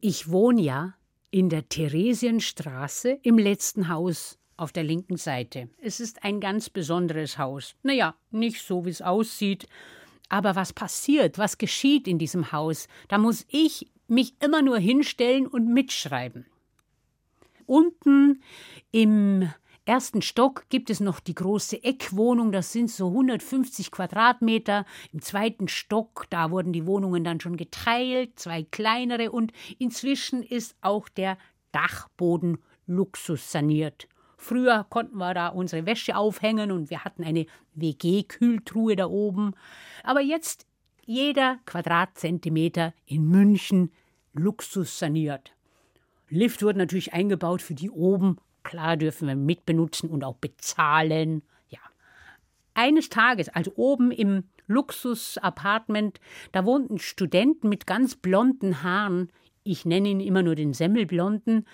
Ich wohne ja in der Theresienstraße im letzten Haus auf der linken Seite. Es ist ein ganz besonderes Haus. Naja, nicht so, wie es aussieht. Aber was passiert, was geschieht in diesem Haus, da muss ich mich immer nur hinstellen und mitschreiben. Unten im ersten Stock gibt es noch die große Eckwohnung, das sind so 150 Quadratmeter. Im zweiten Stock, da wurden die Wohnungen dann schon geteilt, zwei kleinere und inzwischen ist auch der Dachboden Luxus saniert. Früher konnten wir da unsere Wäsche aufhängen und wir hatten eine WG-Kühltruhe da oben. Aber jetzt jeder Quadratzentimeter in München Luxus saniert. Lift wurde natürlich eingebaut für die oben. Klar dürfen wir mitbenutzen und auch bezahlen. Ja. Eines Tages, also oben im Luxus-Apartment, da wohnten Studenten mit ganz blonden Haaren. Ich nenne ihn immer nur den Semmelblonden.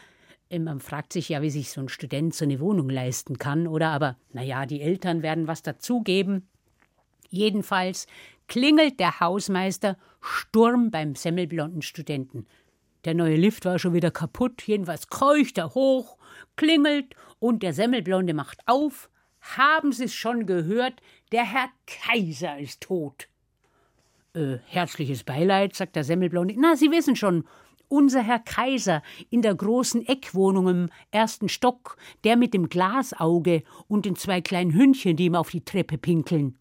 Man fragt sich ja, wie sich so ein Student so eine Wohnung leisten kann, oder? Aber naja, die Eltern werden was dazugeben. Jedenfalls klingelt der Hausmeister Sturm beim semmelblonden Studenten. Der neue Lift war schon wieder kaputt, jedenfalls kreucht er hoch, klingelt und der Semmelblonde macht auf. Haben Sie es schon gehört? Der Herr Kaiser ist tot. Äh, herzliches Beileid, sagt der Semmelblonde. Na, Sie wissen schon, unser Herr Kaiser in der großen Eckwohnung im ersten Stock, der mit dem Glasauge und den zwei kleinen Hündchen, die ihm auf die Treppe pinkeln.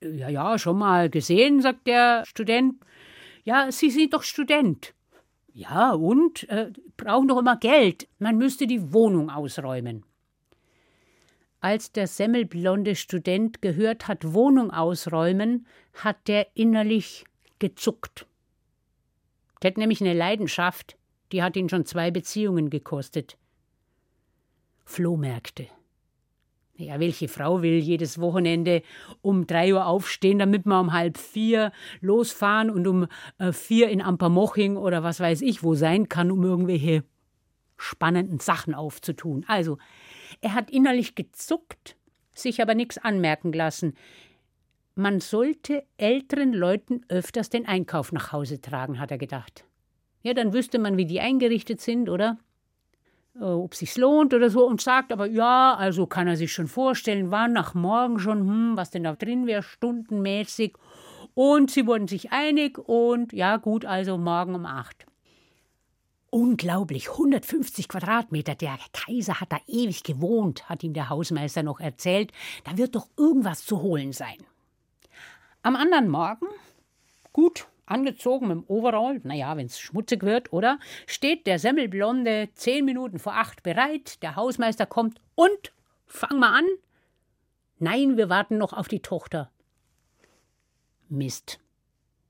Ja, ja, schon mal gesehen, sagt der Student. Ja, Sie sind doch Student. Ja, und? Äh, brauchen doch immer Geld. Man müsste die Wohnung ausräumen. Als der semmelblonde Student gehört hat, Wohnung ausräumen, hat der innerlich gezuckt. Der hat nämlich eine Leidenschaft, die hat ihn schon zwei Beziehungen gekostet. Flohmärkte. Ja, welche Frau will jedes Wochenende um drei Uhr aufstehen, damit wir um halb vier losfahren und um äh, vier in Ampermoching oder was weiß ich wo sein kann, um irgendwelche spannenden Sachen aufzutun. Also, er hat innerlich gezuckt, sich aber nichts anmerken lassen. Man sollte älteren Leuten öfters den Einkauf nach Hause tragen, hat er gedacht. Ja, dann wüsste man, wie die eingerichtet sind, oder? Äh, ob sich's lohnt oder so und sagt aber ja, also kann er sich schon vorstellen, wann nach morgen schon, hm, was denn da drin wäre, stundenmäßig. Und sie wurden sich einig und ja, gut, also morgen um acht. Unglaublich, 150 Quadratmeter. Der Kaiser hat da ewig gewohnt, hat ihm der Hausmeister noch erzählt. Da wird doch irgendwas zu holen sein. Am anderen Morgen, gut, angezogen mit dem Overall, naja, wenn es schmutzig wird, oder? Steht der Semmelblonde zehn Minuten vor acht bereit, der Hausmeister kommt und fang mal an. Nein, wir warten noch auf die Tochter. Mist.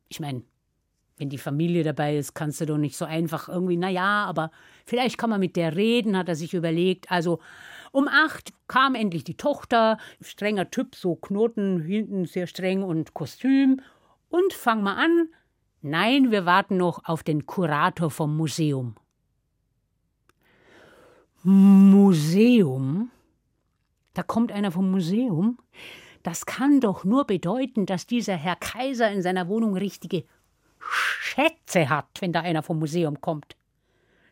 Ich meine, wenn die Familie dabei ist, kannst du doch nicht so einfach irgendwie, naja, aber vielleicht kann man mit der reden, hat er sich überlegt. Also um acht kam endlich die Tochter, strenger Typ, so Knoten hinten sehr streng und Kostüm. Und fang mal an, Nein, wir warten noch auf den Kurator vom Museum. Museum? Da kommt einer vom Museum? Das kann doch nur bedeuten, dass dieser Herr Kaiser in seiner Wohnung richtige Schätze hat, wenn da einer vom Museum kommt.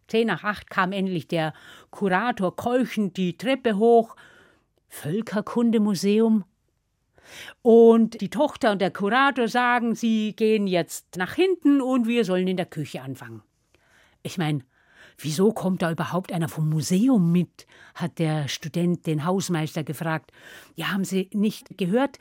Zehn nach acht kam endlich der Kurator keuchend die Treppe hoch. Völkerkundemuseum? Und die Tochter und der Kurator sagen, sie gehen jetzt nach hinten und wir sollen in der Küche anfangen. Ich meine, wieso kommt da überhaupt einer vom Museum mit? hat der Student den Hausmeister gefragt. Ja, haben Sie nicht gehört?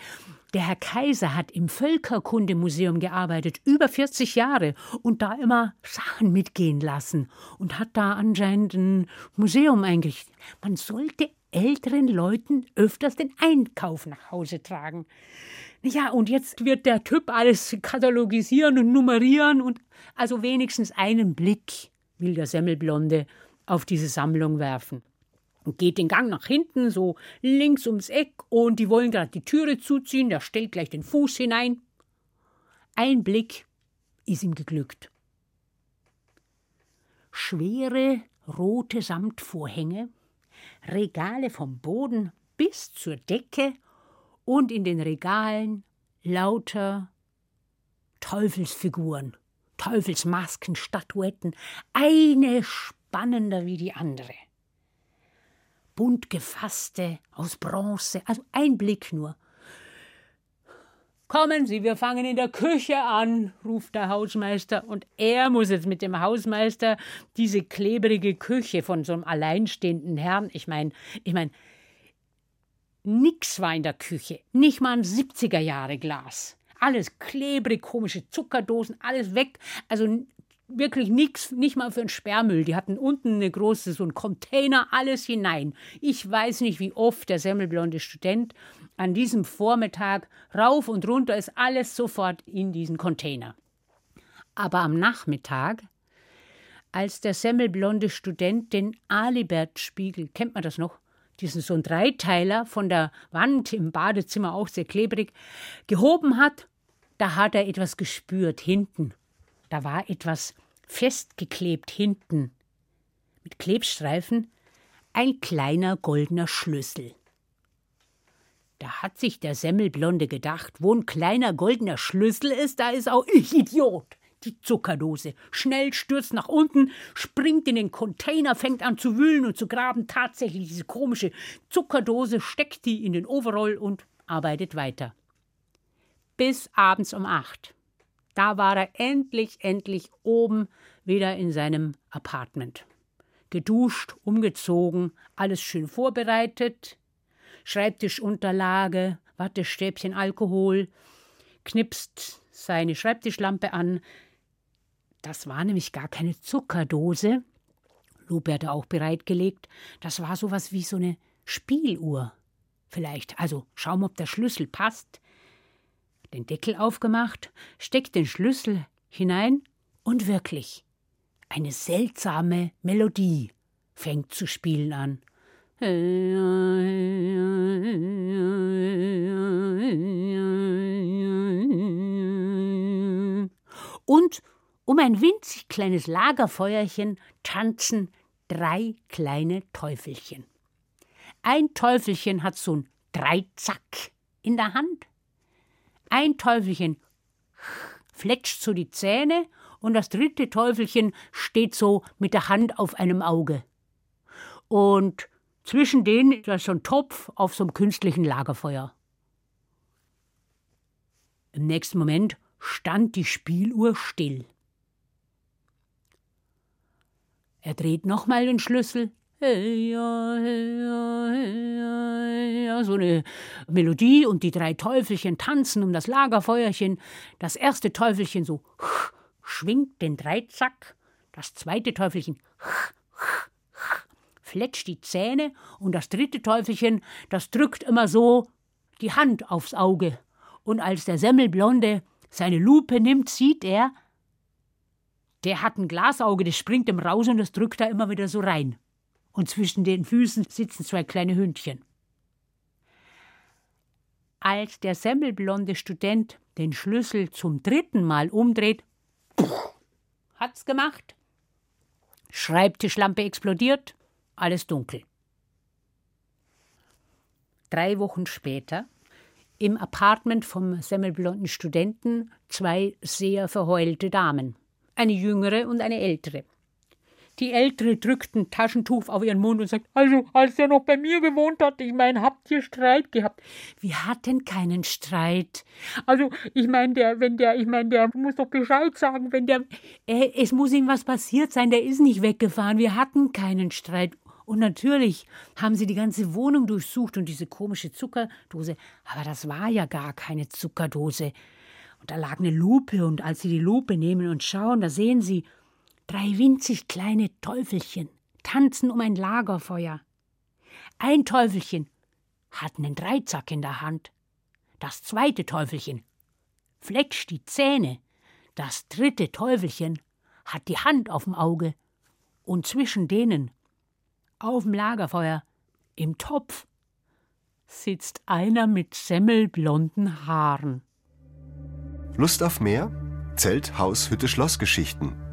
Der Herr Kaiser hat im Völkerkundemuseum gearbeitet, über 40 Jahre, und da immer Sachen mitgehen lassen und hat da anscheinend ein Museum eingerichtet. Man sollte älteren Leuten öfters den Einkauf nach Hause tragen. Ja, und jetzt wird der Typ alles katalogisieren und nummerieren und also wenigstens einen Blick will der Semmelblonde auf diese Sammlung werfen. Und geht den Gang nach hinten, so links ums Eck, und die wollen gerade die Türe zuziehen, der stellt gleich den Fuß hinein. Ein Blick ist ihm geglückt. Schwere rote Samtvorhänge, Regale vom Boden bis zur Decke und in den Regalen lauter Teufelsfiguren. Teufelsmasken, Statuetten, eine spannender wie die andere. Bunt gefasste aus Bronze, also ein Blick nur. Kommen Sie, wir fangen in der Küche an, ruft der Hausmeister, und er muss jetzt mit dem Hausmeister diese klebrige Küche von so einem alleinstehenden Herrn, ich meine, ich meine, nix war in der Küche, nicht mal ein 70er Jahre Glas. Alles klebrig, komische Zuckerdosen, alles weg. Also wirklich nichts, nicht mal für den Sperrmüll. Die hatten unten eine große, so ein Container, alles hinein. Ich weiß nicht, wie oft der semmelblonde Student an diesem Vormittag rauf und runter ist, alles sofort in diesen Container. Aber am Nachmittag, als der semmelblonde Student den Alibert-Spiegel, kennt man das noch? Diesen so ein Dreiteiler von der Wand im Badezimmer auch sehr klebrig, gehoben hat, da hat er etwas gespürt hinten da war etwas festgeklebt hinten. Mit Klebstreifen ein kleiner goldener Schlüssel. Da hat sich der Semmelblonde gedacht, wo ein kleiner goldener Schlüssel ist, da ist auch ich Idiot. Die Zuckerdose. Schnell stürzt nach unten, springt in den Container, fängt an zu wühlen und zu graben. Tatsächlich diese komische Zuckerdose, steckt die in den Overall und arbeitet weiter. Bis abends um acht. Da war er endlich, endlich oben wieder in seinem Apartment. Geduscht, umgezogen, alles schön vorbereitet, Schreibtischunterlage, Wattestäbchen Alkohol, knipst seine Schreibtischlampe an. Das war nämlich gar keine Zuckerdose. Lupe hatte auch bereitgelegt. Das war sowas wie so eine Spieluhr. Vielleicht. Also schauen, ob der Schlüssel passt den Deckel aufgemacht, steckt den Schlüssel hinein und wirklich eine seltsame Melodie fängt zu spielen an. Und um ein winzig kleines Lagerfeuerchen tanzen drei kleine Teufelchen. Ein Teufelchen hat so ein Dreizack in der Hand ein Teufelchen fletscht so die Zähne und das dritte Teufelchen steht so mit der Hand auf einem Auge. Und zwischen denen ist so ein Topf auf so einem künstlichen Lagerfeuer. Im nächsten Moment stand die Spieluhr still. Er dreht nochmal den Schlüssel, so eine Melodie und die drei Teufelchen tanzen um das Lagerfeuerchen. Das erste Teufelchen so schwingt den Dreizack, das zweite Teufelchen fletscht die Zähne und das dritte Teufelchen, das drückt immer so die Hand aufs Auge. Und als der Semmelblonde seine Lupe nimmt, sieht er, der hat ein Glasauge, das springt ihm raus und das drückt er immer wieder so rein und zwischen den Füßen sitzen zwei kleine Hündchen. Als der semmelblonde Student den Schlüssel zum dritten Mal umdreht, hat's gemacht. Schreibtischlampe explodiert, alles dunkel. Drei Wochen später im Apartment vom semmelblonden Studenten zwei sehr verheulte Damen, eine jüngere und eine ältere. Die Ältere drückt ein Taschentuch auf ihren Mund und sagt, also, als er noch bei mir gewohnt hat, ich meine, habt ihr Streit gehabt? Wir hatten keinen Streit. Also, ich meine, der, wenn der, ich meine, der muss doch Bescheid sagen, wenn der, äh, es muss ihm was passiert sein, der ist nicht weggefahren, wir hatten keinen Streit. Und natürlich haben sie die ganze Wohnung durchsucht und diese komische Zuckerdose, aber das war ja gar keine Zuckerdose. Und da lag eine Lupe, und als sie die Lupe nehmen und schauen, da sehen sie, Drei winzig kleine Teufelchen tanzen um ein Lagerfeuer. Ein Teufelchen hat einen Dreizack in der Hand. Das zweite Teufelchen fletscht die Zähne. Das dritte Teufelchen hat die Hand auf dem Auge. Und zwischen denen, auf dem Lagerfeuer, im Topf, sitzt einer mit semmelblonden Haaren. Lust auf mehr? Zelt, Haus, Hütte, Schlossgeschichten